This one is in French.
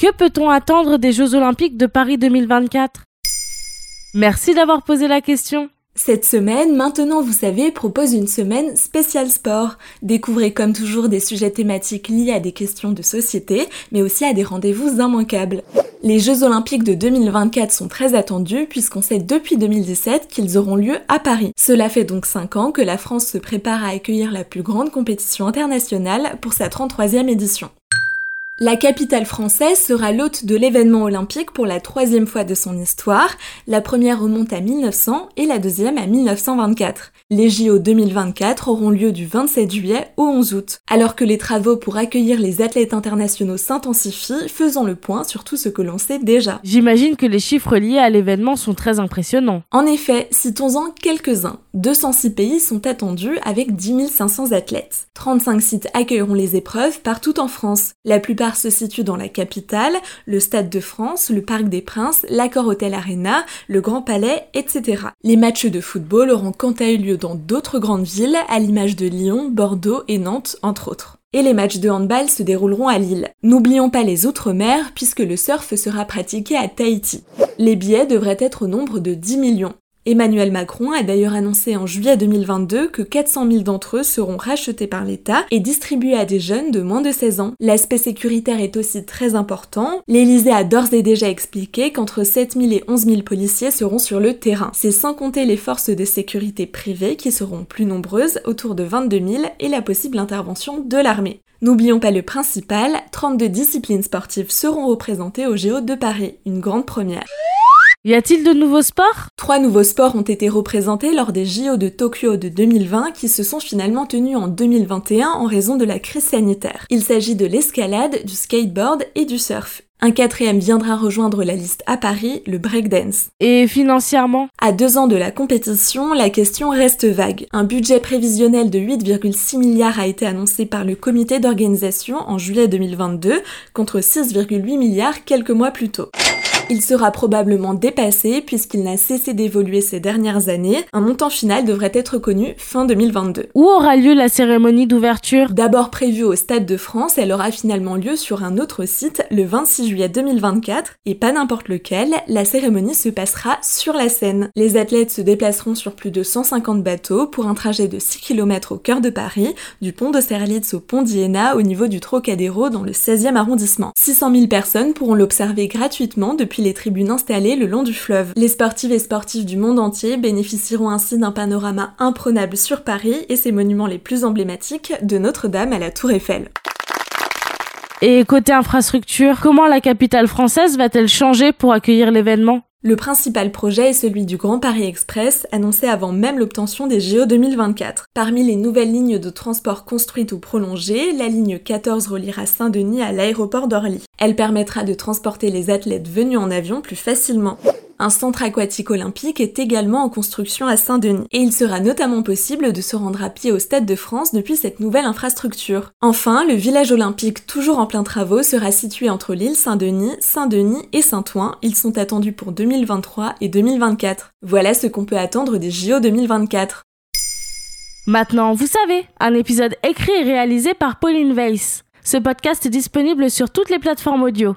Que peut-on attendre des Jeux Olympiques de Paris 2024 Merci d'avoir posé la question. Cette semaine, Maintenant vous savez, propose une semaine spéciale sport. Découvrez comme toujours des sujets thématiques liés à des questions de société, mais aussi à des rendez-vous immanquables. Les Jeux Olympiques de 2024 sont très attendus puisqu'on sait depuis 2017 qu'ils auront lieu à Paris. Cela fait donc 5 ans que la France se prépare à accueillir la plus grande compétition internationale pour sa 33e édition. La capitale française sera l'hôte de l'événement olympique pour la troisième fois de son histoire. La première remonte à 1900 et la deuxième à 1924. Les JO 2024 auront lieu du 27 juillet au 11 août. Alors que les travaux pour accueillir les athlètes internationaux s'intensifient, faisons le point sur tout ce que l'on sait déjà. J'imagine que les chiffres liés à l'événement sont très impressionnants. En effet, citons-en quelques-uns. 206 pays sont attendus avec 10 500 athlètes. 35 sites accueilleront les épreuves partout en France. La plupart se situe dans la capitale, le Stade de France, le Parc des Princes, l'Accor Hotel Arena, le Grand Palais, etc. Les matchs de football auront quant à eux lieu dans d'autres grandes villes, à l'image de Lyon, Bordeaux et Nantes, entre autres. Et les matchs de handball se dérouleront à Lille. N'oublions pas les Outre-mer, puisque le surf sera pratiqué à Tahiti. Les billets devraient être au nombre de 10 millions. Emmanuel Macron a d'ailleurs annoncé en juillet 2022 que 400 000 d'entre eux seront rachetés par l'État et distribués à des jeunes de moins de 16 ans. L'aspect sécuritaire est aussi très important. L'Élysée a d'ores et déjà expliqué qu'entre 7 000 et 11 000 policiers seront sur le terrain. C'est sans compter les forces de sécurité privées qui seront plus nombreuses, autour de 22 000, et la possible intervention de l'armée. N'oublions pas le principal, 32 disciplines sportives seront représentées au Géo de Paris, une grande première. Y a-t-il de nouveaux sports? Trois nouveaux sports ont été représentés lors des JO de Tokyo de 2020 qui se sont finalement tenus en 2021 en raison de la crise sanitaire. Il s'agit de l'escalade, du skateboard et du surf. Un quatrième viendra rejoindre la liste à Paris, le breakdance. Et financièrement? À deux ans de la compétition, la question reste vague. Un budget prévisionnel de 8,6 milliards a été annoncé par le comité d'organisation en juillet 2022 contre 6,8 milliards quelques mois plus tôt. Il sera probablement dépassé puisqu'il n'a cessé d'évoluer ces dernières années. Un montant final devrait être connu fin 2022. Où aura lieu la cérémonie d'ouverture? D'abord prévue au Stade de France, elle aura finalement lieu sur un autre site le 26 juillet 2024 et pas n'importe lequel, la cérémonie se passera sur la Seine. Les athlètes se déplaceront sur plus de 150 bateaux pour un trajet de 6 km au cœur de Paris, du pont de Serlitz au pont d'Iéna au niveau du Trocadéro dans le 16e arrondissement. 600 000 personnes pourront l'observer gratuitement depuis les tribunes installées le long du fleuve. Les sportives et sportifs du monde entier bénéficieront ainsi d'un panorama imprenable sur Paris et ses monuments les plus emblématiques, de Notre-Dame à la Tour Eiffel. Et côté infrastructure, comment la capitale française va-t-elle changer pour accueillir l'événement? Le principal projet est celui du Grand Paris Express, annoncé avant même l'obtention des JO 2024. Parmi les nouvelles lignes de transport construites ou prolongées, la ligne 14 reliera Saint-Denis à l'aéroport d'Orly. Elle permettra de transporter les athlètes venus en avion plus facilement. Un centre aquatique olympique est également en construction à Saint-Denis et il sera notamment possible de se rendre à pied au Stade de France depuis cette nouvelle infrastructure. Enfin, le village olympique toujours en plein travaux sera situé entre l'île Saint-Denis, Saint-Denis et Saint-Ouen. Ils sont attendus pour 2023 et 2024. Voilà ce qu'on peut attendre des JO 2024. Maintenant, vous savez, un épisode écrit et réalisé par Pauline Weiss. Ce podcast est disponible sur toutes les plateformes audio.